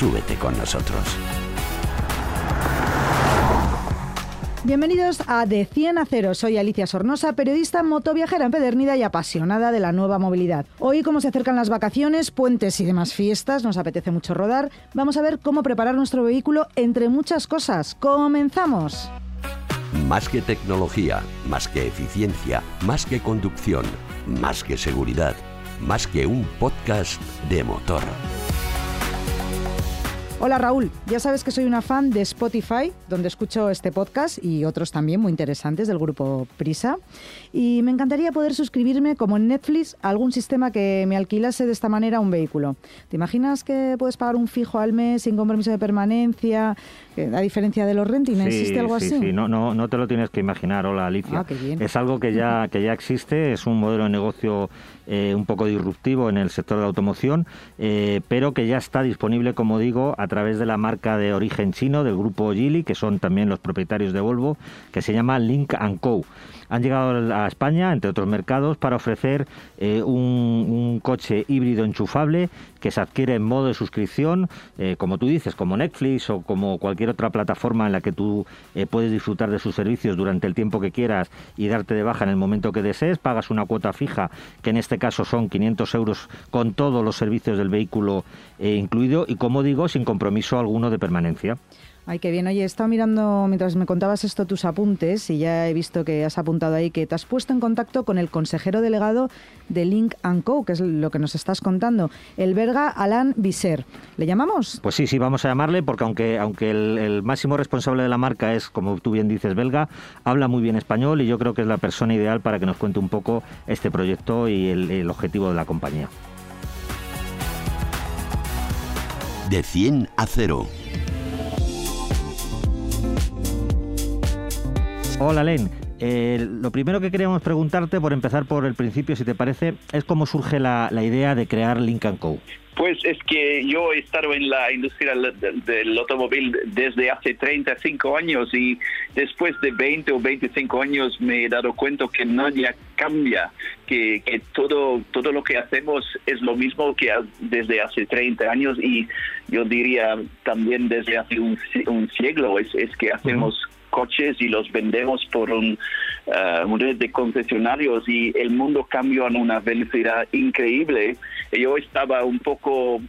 Súbete con nosotros. Bienvenidos a De 100 a 0. Soy Alicia Sornosa, periodista motoviajera empedernida y apasionada de la nueva movilidad. Hoy, como se acercan las vacaciones, puentes y demás fiestas, nos apetece mucho rodar. Vamos a ver cómo preparar nuestro vehículo entre muchas cosas. ¡Comenzamos! Más que tecnología, más que eficiencia, más que conducción, más que seguridad, más que un podcast de motor. Hola Raúl, ya sabes que soy una fan de Spotify, donde escucho este podcast y otros también muy interesantes del grupo Prisa. Y me encantaría poder suscribirme como en Netflix a algún sistema que me alquilase de esta manera un vehículo. ¿Te imaginas que puedes pagar un fijo al mes sin compromiso de permanencia? A diferencia de los renting, ¿existe algo sí, así? Sí, no, no, no te lo tienes que imaginar, hola Alicia. Ah, qué bien. Es algo que ya, que ya existe, es un modelo de negocio eh, un poco disruptivo en el sector de la automoción, eh, pero que ya está disponible, como digo, a través de la marca de origen chino del grupo Geely, que son también los propietarios de Volvo, que se llama Link Co. Han llegado a España, entre otros mercados, para ofrecer eh, un, coche híbrido enchufable que se adquiere en modo de suscripción, eh, como tú dices, como Netflix o como cualquier otra plataforma en la que tú eh, puedes disfrutar de sus servicios durante el tiempo que quieras y darte de baja en el momento que desees. Pagas una cuota fija, que en este caso son 500 euros con todos los servicios del vehículo incluido y, como digo, sin compromiso alguno de permanencia. Ay, qué bien. Oye, he estado mirando mientras me contabas esto tus apuntes y ya he visto que has apuntado ahí que te has puesto en contacto con el consejero delegado de Link Co, que es lo que nos estás contando, el belga Alain Visser. ¿Le llamamos? Pues sí, sí, vamos a llamarle porque aunque, aunque el, el, máximo responsable de la marca es, como tú bien dices, belga, habla muy bien español y yo creo que es la persona ideal para que nos cuente un poco este proyecto y el, el objetivo de la compañía. De 100 a 0. Hola, Len. Eh, lo primero que queríamos preguntarte, por empezar por el principio, si te parece, es cómo surge la, la idea de crear Link Co. Pues es que yo he estado en la industria del, del, automóvil desde hace 35 años y después de 20 o 25 años me he dado cuenta que nadie cambia, que, que todo, todo lo que hacemos es lo mismo que desde hace 30 años y yo diría también desde hace un, un siglo, es, es que hacemos... Uh -huh coches y los vendemos por un, uh, red de concesionarios y el mundo cambió a una velocidad increíble. Yo estaba un poco uh,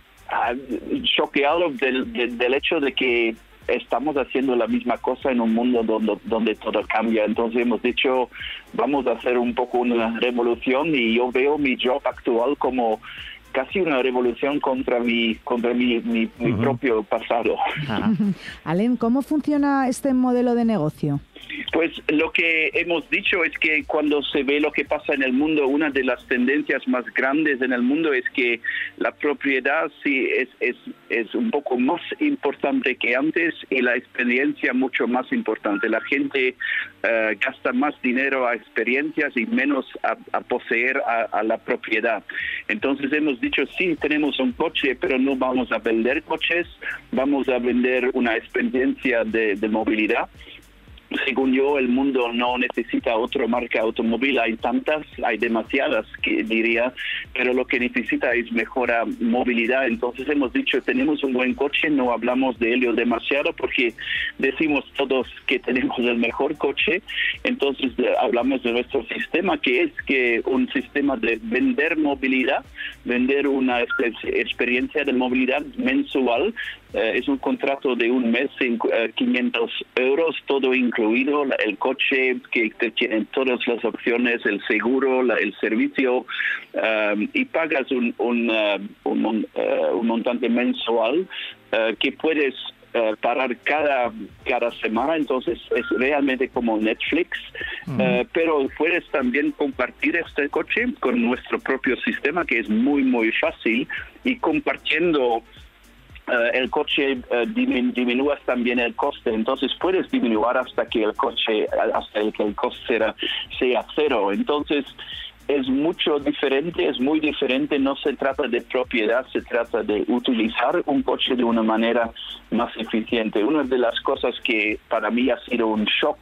choqueado del, del, del hecho de que estamos haciendo la misma cosa en un mundo donde, donde todo cambia. Entonces hemos dicho, vamos a hacer un poco una revolución y yo veo mi job actual como casi una revolución contra mi contra mi, mi, uh -huh. propio pasado. Alen, ¿cómo funciona este modelo de negocio? Pues lo que hemos dicho es que cuando se ve lo que pasa en el mundo, una de las tendencias más grandes en el mundo es que la propiedad sí es, es, es un poco más importante que antes y la experiencia mucho más importante. La gente uh, gasta más dinero a experiencias y menos a, a poseer a, a, la propiedad. Entonces hemos dicho, sí, tenemos un coche, pero no vamos a vender coches, vamos a vender una experiencia de, movilidad según yo, el mundo no necesita otra marca automóvil. Hay tantas, hay demasiadas, que diría, pero lo que necesita es mejora movilidad. Entonces hemos dicho, tenemos un buen coche, no hablamos de ello demasiado porque decimos todos que tenemos el mejor coche. Entonces de, hablamos de nuestro sistema, que es que un sistema de vender movilidad, vender una experiencia de movilidad mensual. Eh, es un contrato de un mes, en, uh, 500 euros, todo incluido, el coche que te tiene todas las opciones, el seguro, la, el servicio, um, y pagas un, un, uh, un, uh, un montante mensual que puedes Uh, parar cada cada semana entonces es realmente como Netflix uh -huh. uh, pero puedes también compartir este coche con nuestro propio sistema que es muy muy fácil y compartiendo eh, el coche uh, disminúas también el coste, entonces puedes disminuir hasta que el coche, hasta que el coste sea, sea cero. Entonces, es mucho diferente, es muy diferente, no se trata de propiedad, se trata de utilizar un coche de una manera más eficiente. Una de las cosas que para mí ha sido un shock,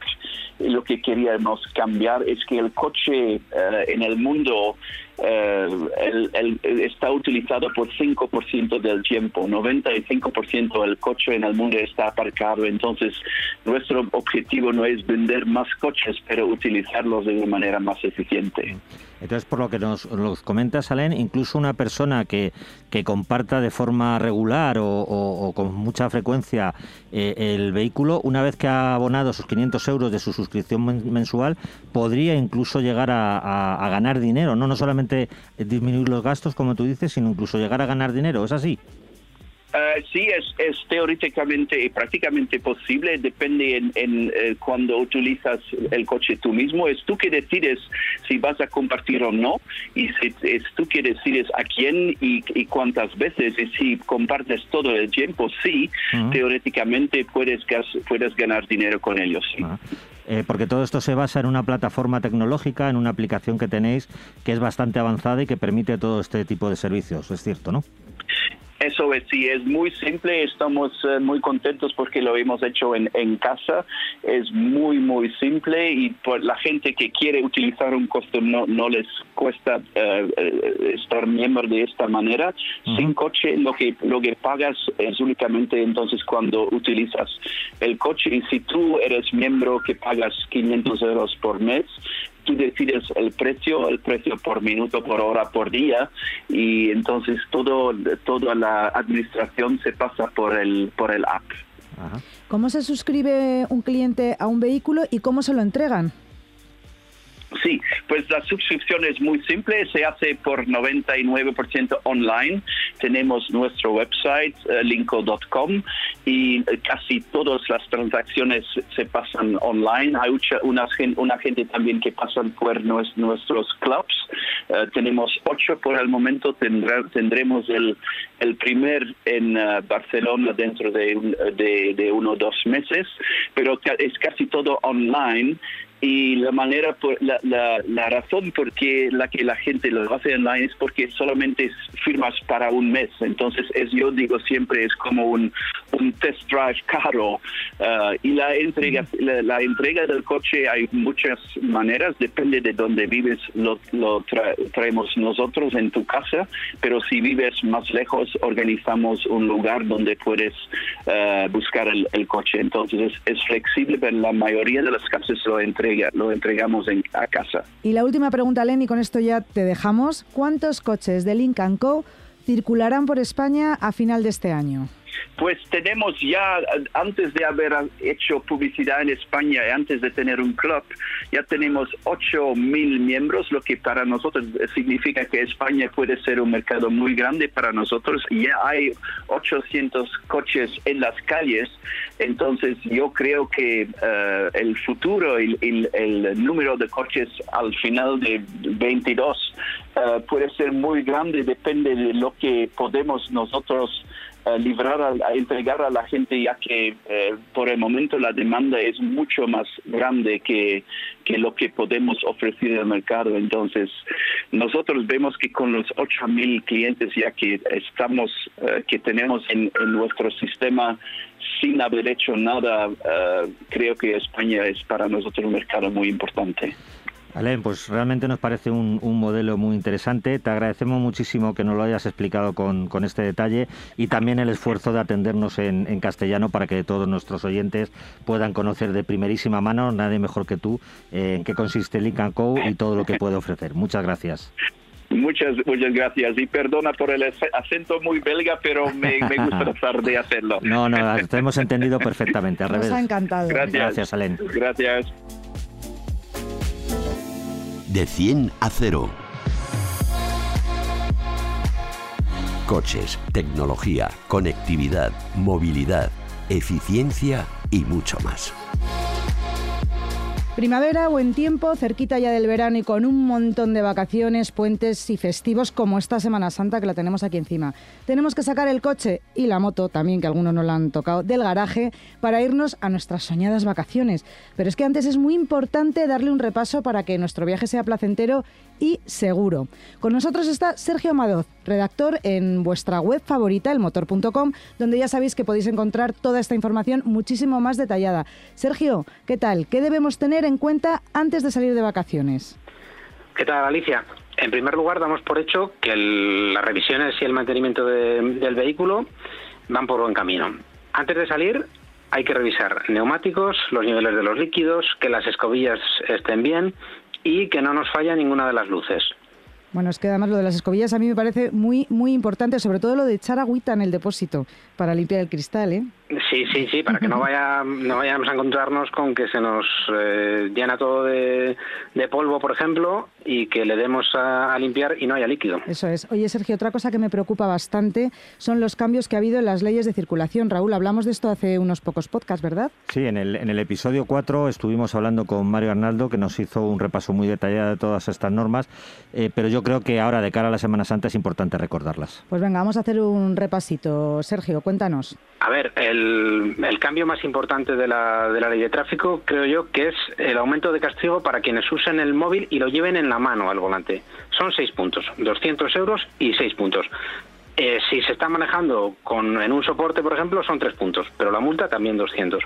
lo que queríamos cambiar, es que el coche eh, en el mundo eh, está utilizado por 5% del tiempo, 95% del coche en el mundo está aparcado, entonces nuestro objetivo no es vender más coches, pero utilizarlos de una manera más eficiente. Entonces, por lo que nos, comentas, Alain, incluso una persona que, que comparta de forma regular o, con mucha frecuencia eh, el vehículo, una vez que ha abonado sus 500 euros de su suscripción mensual, podría incluso llegar a, ganar dinero, no, no solamente disminuir los gastos, como tú dices, sino incluso llegar a ganar dinero. ¿Es así? Uh, sí, es, es teóricamente y prácticamente posible, depende en, en eh, cuando utilizas el coche tú mismo, es tú que decides si vas a compartir o no, y si, es tú que decides a quién y, cuántas veces, y si compartes todo el tiempo, sí, teóricamente puedes, puedes ganar dinero con ellos. Eh, porque todo esto se basa en una plataforma tecnológica, en una aplicación que tenéis que es bastante avanzada y que permite todo este tipo de servicios, es cierto, ¿no? Eso es, sí, es muy simple, estamos eh, muy contentos porque lo hemos hecho en, en, casa, es muy, muy simple y por la gente que quiere utilizar un costo no, no les cuesta eh, estar miembro de esta manera. Sin coche lo que, lo que pagas es únicamente entonces cuando utilizas el coche. Y si tú eres miembro que pagas 500 euros por mes, tú decides el precio, el precio por minuto, por hora, por día, y entonces todo, toda la administración se pasa por el, por el app. ¿Cómo se suscribe un cliente a un vehículo y cómo se lo entregan? Sí, pues la suscripción es muy simple, se hace por 99% online. Tenemos nuestro website, uh, linko.com, y casi todas las transacciones se pasan online. Hay una, una gente también que pasan por nuestros clubs. Eh, tenemos ocho por el momento, tendremos el, primer en eh, Barcelona dentro de, de, de uno o dos meses, pero es casi todo online y la manera por la, la, la, razón por qué la que la gente lo hace online es porque solamente firmas para un mes. Entonces es yo digo siempre es como un, un test drive caro uh, y la entrega la, entrega del coche hay muchas maneras depende de dónde vives lo, lo traemos nosotros en tu casa pero si vives más lejos organizamos un lugar donde puedes uh, buscar el, el, coche. Entonces es, es flexible pero la mayoría de las casas lo entregan lo entregamos en, a casa. Y la última pregunta, Lenny, con esto ya te dejamos. ¿Cuántos coches de Lincoln Co circularán por España a final de este año? Pues tenemos ya, antes de haber hecho publicidad en España antes de tener un club, ya tenemos 8 mil miembros, lo que para nosotros significa que España puede ser un mercado muy grande para nosotros. Ya hay 800 coches en las calles, entonces yo creo que uh, el futuro y el, el, número de coches al final de 22 uh, puede ser muy grande, depende de lo que podemos nosotros librar, a, entregar a la gente, ya que eh, por el momento la demanda es mucho más grande que, que lo que podemos ofrecer al mercado. Entonces, nosotros vemos que con los 8.000 clientes ya que estamos, eh, que tenemos en, nuestro sistema, sin haber hecho nada, eh, creo que España es para nosotros un mercado muy importante. Alain, pues realmente nos parece un, modelo muy interesante. Te agradecemos muchísimo que nos lo hayas explicado con, este detalle y también el esfuerzo de atendernos en, castellano para que todos nuestros oyentes puedan conocer de primerísima mano, nadie mejor que tú, eh, en qué consiste Link Co y todo lo que puede ofrecer. Muchas gracias. Muchas, muchas gracias y perdona por el acento muy belga, pero me, gusta tratar de hacerlo. No, no, te hemos entendido perfectamente. Al Nos ha encantado. Gracias, gracias Alain. Gracias de 100 a 0. Coches, tecnología, conectividad, movilidad, eficiencia y mucho más. Primavera, buen tiempo, cerquita ya del verano y con un montón de vacaciones, puentes y festivos como esta Semana Santa que la tenemos aquí encima. Tenemos que sacar el coche y la moto, también que algunos no la han tocado, del garaje para irnos a nuestras soñadas vacaciones. Pero es que antes es muy importante darle un repaso para que nuestro viaje sea placentero y seguro. Con nosotros está Sergio Amadoz, redactor en vuestra web favorita, elmotor.com, donde ya sabéis que podéis encontrar toda esta información muchísimo más detallada. Sergio, ¿qué tal? ¿Qué debemos tener en cuenta antes de salir de vacaciones? ¿Qué tal, Alicia? En primer lugar, damos por hecho que las revisiones y el mantenimiento del vehículo van por buen camino. Antes de salir, hay que revisar neumáticos, los niveles de los líquidos, que las escobillas estén bien y que no nos falla ninguna de las luces. Bueno, es que además lo de las escobillas a mí me parece muy muy importante, sobre todo lo de echar agüita en el depósito para limpiar el cristal, ¿eh? Sí, sí, sí, para que no vaya no vayamos a encontrarnos con que se nos eh, llena todo de, polvo, por ejemplo, y que le demos a, limpiar y no haya líquido. Eso es. Oye, Sergio, otra cosa que me preocupa bastante son los cambios que ha habido en las leyes de circulación. Raúl, hablamos de esto hace unos pocos podcasts, ¿verdad? Sí, en el, en el episodio 4 estuvimos hablando con Mario Arnaldo, que nos hizo un repaso muy detallado de todas estas normas, eh, pero yo creo que ahora, de cara a la Semana Santa, es importante recordarlas. Pues venga, vamos a hacer un repasito. Sergio, cuéntanos. A ver, el, cambio más importante de la, de la ley de tráfico creo yo que es el aumento de castigo para quienes usen el móvil y lo lleven en la mano al volante. Son seis puntos, 200 euros y seis puntos. Eh, si se está manejando con, en un soporte, por ejemplo, son tres puntos, pero la multa también 200.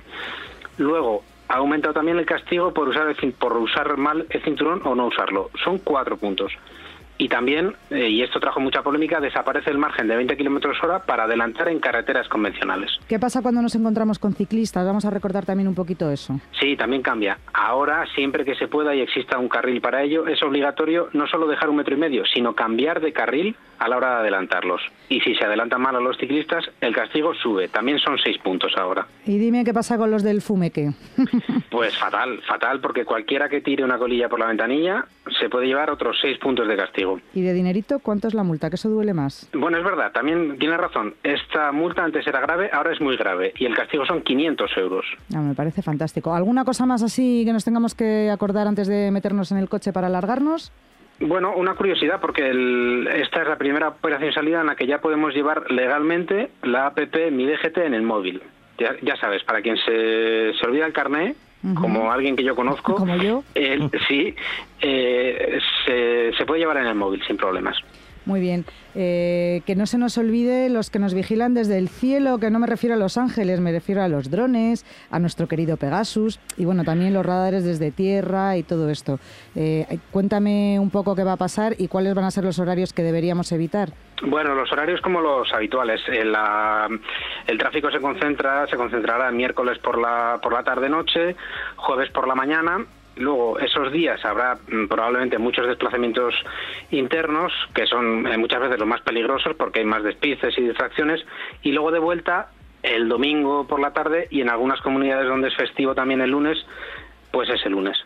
Luego, ha aumentado también el castigo por usar, el, por usar mal el cinturón o no usarlo. Son cuatro puntos. Y también, eh, y esto trajo mucha polémica, desaparece el margen de 20 kilómetros hora para adelantar en carreteras convencionales. ¿Qué pasa cuando nos encontramos con ciclistas? Vamos a recordar también un poquito eso. Sí, también cambia. Ahora, siempre que se pueda y exista un carril para ello, es obligatorio no solo dejar un metro y medio, sino cambiar de carril a la hora de adelantarlos. Y si se adelantan mal a los ciclistas, el castigo sube. También son seis puntos ahora. Y dime qué pasa con los del fumeque. pues fatal, fatal, porque cualquiera que tire una colilla por la ventanilla se puede llevar otros seis puntos de castigo. ¿Y de dinerito cuánto es la multa? ¿Que eso duele más? Bueno, es verdad, también tiene razón. Esta multa antes era grave, ahora es muy grave y el castigo son 500 euros. Ah, me parece fantástico. ¿Alguna cosa más así que nos tengamos que acordar antes de meternos en el coche para alargarnos? Bueno, una curiosidad, porque esta es la primera operación salida en la que ya podemos llevar legalmente la APP Mi DGT en el móvil. Ya, sabes, para quien se, se olvida el carné, como alguien que yo conozco, como yo, sí, eh, se, se puede llevar en el móvil sin problemas. Muy bien. Eh, que no se nos olvide los que nos vigilan desde el cielo, que no me refiero a los ángeles, me refiero a los drones, a nuestro querido Pegasus y bueno, también los radares desde tierra y todo esto. Eh, cuéntame un poco qué va a pasar y cuáles van a ser los horarios que deberíamos evitar. Bueno, los horarios como los habituales. El, el tráfico se concentra, se concentrará miércoles por la por la tarde noche, jueves por la mañana Luego, esos días habrá mm, probablemente muchos desplazamientos internos, que son eh, muchas veces los más peligrosos porque hay más despices y distracciones, y luego de vuelta el domingo por la tarde y en algunas comunidades donde es festivo también el lunes, pues es el lunes.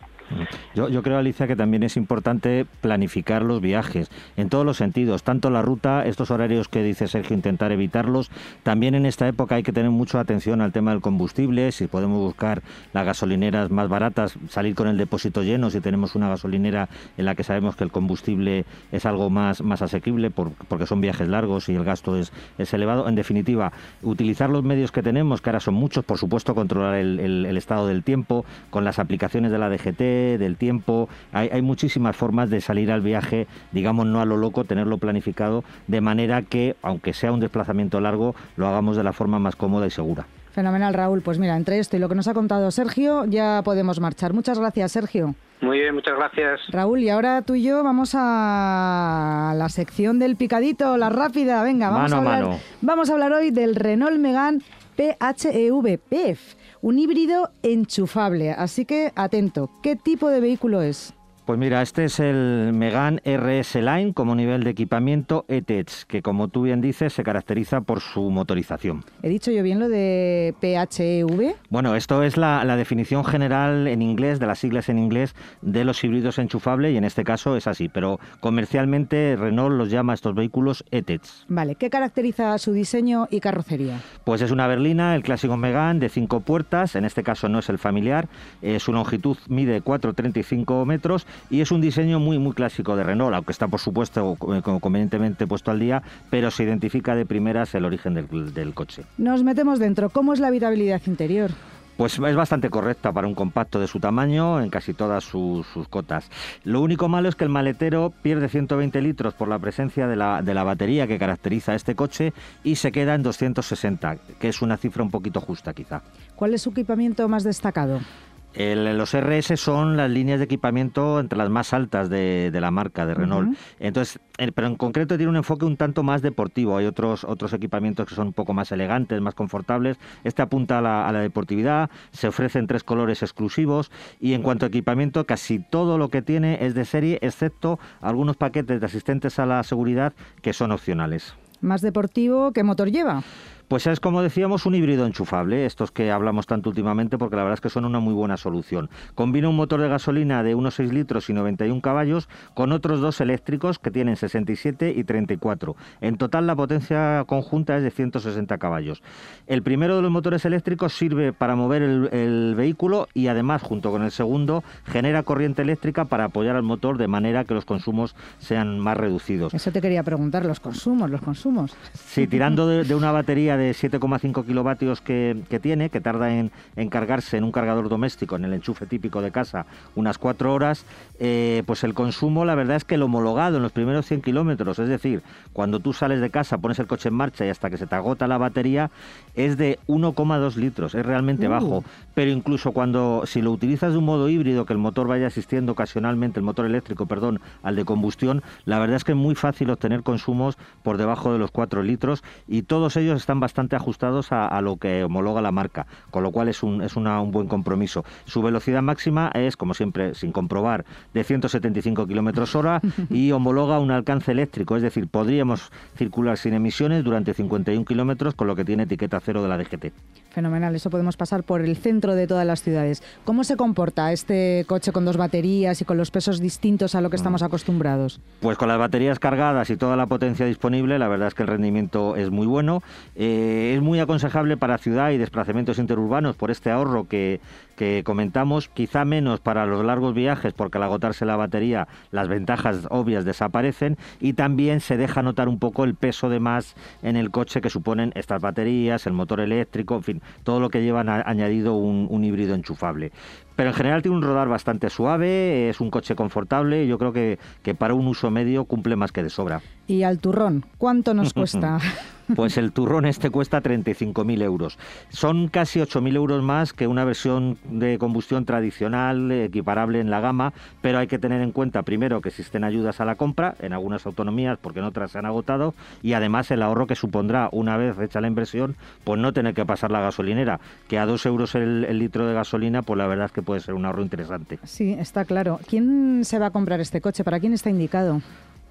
Yo, creo, Alicia, que también es importante planificar los viajes en todos los sentidos, tanto la ruta, estos horarios que dice Sergio, intentar evitarlos. También en esta época hay que tener mucha atención al tema del combustible, si podemos buscar las gasolineras más baratas, salir con el depósito lleno, si tenemos una gasolinera en la que sabemos que el combustible es algo más, más asequible porque son viajes largos y el gasto es, es, elevado. En definitiva, utilizar los medios que tenemos, que ahora son muchos, por supuesto, controlar el estado del tiempo con las aplicaciones de la DGT, del tiempo. Hay, hay muchísimas formas de salir al viaje, digamos, no a lo loco, tenerlo planificado, de manera que, aunque sea un desplazamiento largo, lo hagamos de la forma más cómoda y segura. Fenomenal, Raúl. Pues mira, entre esto y lo que nos ha contado Sergio, ya podemos marchar. Muchas gracias, Sergio. Muy bien, muchas gracias. Raúl, y ahora tú y yo vamos a la sección del picadito, la rápida. Venga, vamos, a, hablar, vamos a hablar hoy del Renault Megane PHEV PEF un híbrido enchufable. Así que atento, ¿qué tipo de vehículo es? Pues mira, este es el Megan RS Line como nivel de equipamiento ETEDS, que como tú bien dices se caracteriza por su motorización. ¿He dicho yo bien lo de PHEV? Bueno, esto es la, definición general en inglés, de las siglas en inglés, de los híbridos enchufables y en este caso es así, pero comercialmente Renault los llama a estos vehículos ETEDS. Vale, ¿qué caracteriza su diseño y carrocería? Pues es una berlina, el clásico Megan de cinco puertas, en este caso no es el familiar, eh, su longitud mide 4,35 metros y es un diseño muy muy clásico de Renault, aunque está por supuesto convenientemente puesto al día, pero se identifica de primeras el origen del, del coche. Nos metemos dentro. ¿Cómo es la habitabilidad interior? Pues es bastante correcta para un compacto de su tamaño en casi todas sus, cotas. Lo único malo es que el maletero pierde 120 litros por la presencia de la, de la batería que caracteriza a este coche y se queda en 260, que es una cifra un poquito justa quizá. ¿Cuál es su equipamiento más destacado? Los RS son las líneas de equipamiento entre las más altas de, la marca de Renault. Entonces, pero en concreto tiene un enfoque un tanto más deportivo. Hay otros otros equipamientos que son un poco más elegantes, más confortables. Este apunta a la, a la deportividad. Se ofrecen tres colores exclusivos y en cuanto a equipamiento, casi todo lo que tiene es de serie, excepto algunos paquetes de asistentes a la seguridad que son opcionales. Más deportivo, ¿qué motor lleva? Pues es como decíamos un híbrido enchufable, estos que hablamos tanto últimamente porque la verdad es que son una muy buena solución. Combina un motor de gasolina de unos 6 litros y 91 caballos con otros dos eléctricos que tienen 67 y 34. En total la potencia conjunta es de 160 caballos. El primero de los motores eléctricos sirve para mover el, vehículo y además junto con el segundo genera corriente eléctrica para apoyar al motor de manera que los consumos sean más reducidos. Eso te quería preguntar, los consumos, los consumos. Sí, tirando de una batería de 7,5 kilovatios que, tiene, que tarda en, cargarse en un cargador doméstico, en el enchufe típico de casa, unas 4 horas, eh, pues el consumo, la verdad es que el homologado en los primeros 100 kilómetros, es decir, cuando tú sales de casa, pones el coche en marcha y hasta que se te agota la batería, es de 1,2 litros, es realmente uh. bajo. Pero incluso cuando, si lo utilizas de un modo híbrido, que el motor vaya asistiendo ocasionalmente, el motor eléctrico, perdón, al de combustión, la verdad es que es muy fácil obtener consumos por debajo de los 4 litros y todos ellos están bastante ajustados a, lo que homologa la marca, con lo cual es un, es una, un buen compromiso. Su velocidad máxima es, como siempre, sin comprobar, de 175 kilómetros hora y homologa un alcance eléctrico, es decir, podríamos circular sin emisiones durante 51 kilómetros, con lo que tiene etiqueta cero de la DGT. Fenomenal, eso podemos pasar por el centro de todas las ciudades. ¿Cómo se comporta este coche con dos baterías y con los pesos distintos a lo que mm. estamos acostumbrados? Pues con las baterías cargadas y toda la potencia disponible, la verdad es que el rendimiento es muy bueno. Eh, es muy aconsejable para ciudad y desplazamientos interurbanos por este ahorro que, que comentamos, quizá menos para los largos viajes porque al agotarse la batería las ventajas obvias desaparecen y también se deja notar un poco el peso de más en el coche que suponen estas baterías, el motor eléctrico, en fin, todo lo que llevan añadido un, un híbrido enchufable pero en general tiene un rodar bastante suave, es un coche confortable, yo creo que, que para un uso medio cumple más que de sobra. ¿Y al turrón? ¿Cuánto nos cuesta? Pues el turrón este cuesta 35.000 euros. Son casi 8.000 euros más que una versión de combustión tradicional, equiparable en la gama, pero hay que tener en cuenta primero que existen ayudas a la compra en algunas autonomías porque en otras se han agotado y además el ahorro que supondrá una vez hecha la inversión, pues no tener que pasar la gasolinera, que a 2 euros el, el litro de gasolina, pues la verdad es que puede ser un ahorro interesante. Sí, está claro. ¿Quién se va a comprar este coche? ¿Para quién está indicado?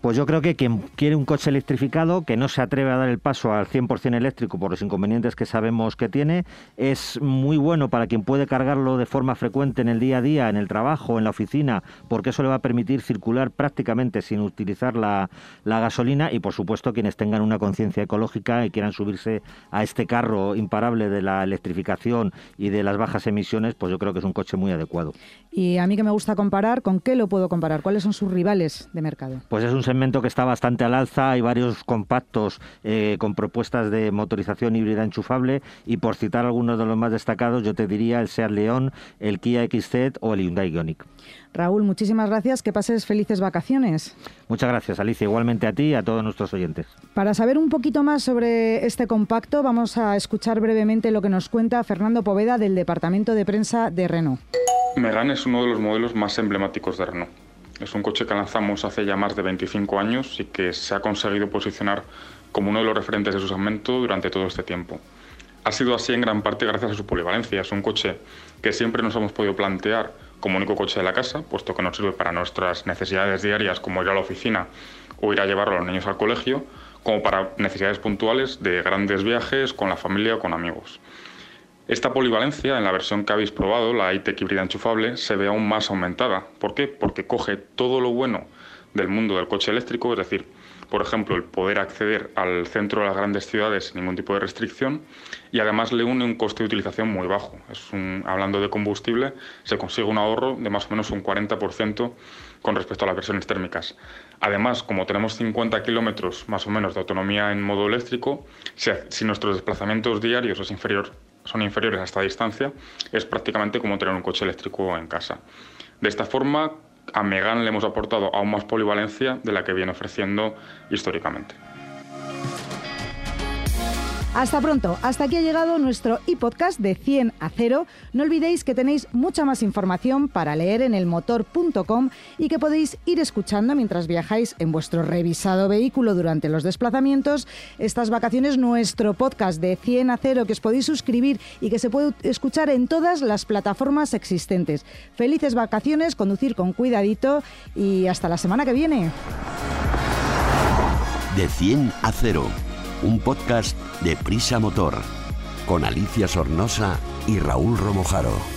Pues yo creo que quien quiere un coche electrificado, que no se atreve a dar el paso al 100% eléctrico por los inconvenientes que sabemos que tiene, es muy bueno para quien puede cargarlo de forma frecuente en el día a día, en el trabajo, en la oficina, porque eso le va a permitir circular prácticamente sin utilizar la, gasolina y por supuesto quienes tengan una conciencia ecológica y quieran subirse a este carro imparable de la electrificación y de las bajas emisiones, pues yo creo que es un coche muy adecuado. Y a mí que me gusta comparar, ¿con qué lo puedo comparar? ¿Cuáles son sus rivales de mercado? Pues es un segmento que está bastante al alza, hay varios compactos eh, con propuestas de motorización híbrida enchufable y por citar algunos de los más destacados yo te diría el Seat León, el Kia XZ o el Hyundai Ioniq. Raúl, muchísimas gracias, que pases felices vacaciones. Muchas gracias Alicia, igualmente a ti y a todos nuestros oyentes. Para saber un poquito más sobre este compacto vamos a escuchar brevemente lo que nos cuenta Fernando Poveda del Departamento de Prensa de Renault. Megane es uno de los modelos más emblemáticos de Renault es un coche que lanzamos hace ya más de 25 años y que se ha conseguido posicionar como uno de los referentes de su segmento durante todo este tiempo. Ha sido así en gran parte gracias a su polivalencia. Es un coche que siempre nos hemos podido plantear como único coche de la casa, puesto que nos sirve para nuestras necesidades diarias como ir a la oficina o ir a llevar a los niños al colegio, como para necesidades puntuales de grandes viajes con la familia o con amigos. Esta polivalencia, en la versión que habéis probado, la iTech híbrida enchufable, se ve aún más aumentada. ¿Por qué? Porque coge todo lo bueno del mundo del coche eléctrico, es decir, por ejemplo, el poder acceder al centro de las grandes ciudades sin ningún tipo de restricción y además le une un coste de utilización muy bajo. Es hablando de combustible, se consigue un ahorro de más o menos un 40% con respecto a las versiones térmicas. Además, como tenemos 50 kilómetros más o menos de autonomía en modo eléctrico, si, nuestros desplazamientos diarios son inferiores a esta distancia, es prácticamente como tener un coche eléctrico en casa. De esta forma, a Megan le hemos aportado aún más polivalencia de la que viene ofreciendo históricamente. Hasta pronto. Hasta aquí ha llegado nuestro e-podcast de 100 a 0. No olvidéis que tenéis mucha más información para leer en elmotor.com y que podéis ir escuchando mientras viajáis en vuestro revisado vehículo durante los desplazamientos. Estas vacaciones, nuestro podcast de 100 a 0 que os podéis suscribir y que se puede escuchar en todas las plataformas existentes. Felices vacaciones, conducir con cuidadito y hasta la semana que viene. De 100 a 0 un podcast de Prisa Motor, con Alicia Sornosa y Raúl Romojaro.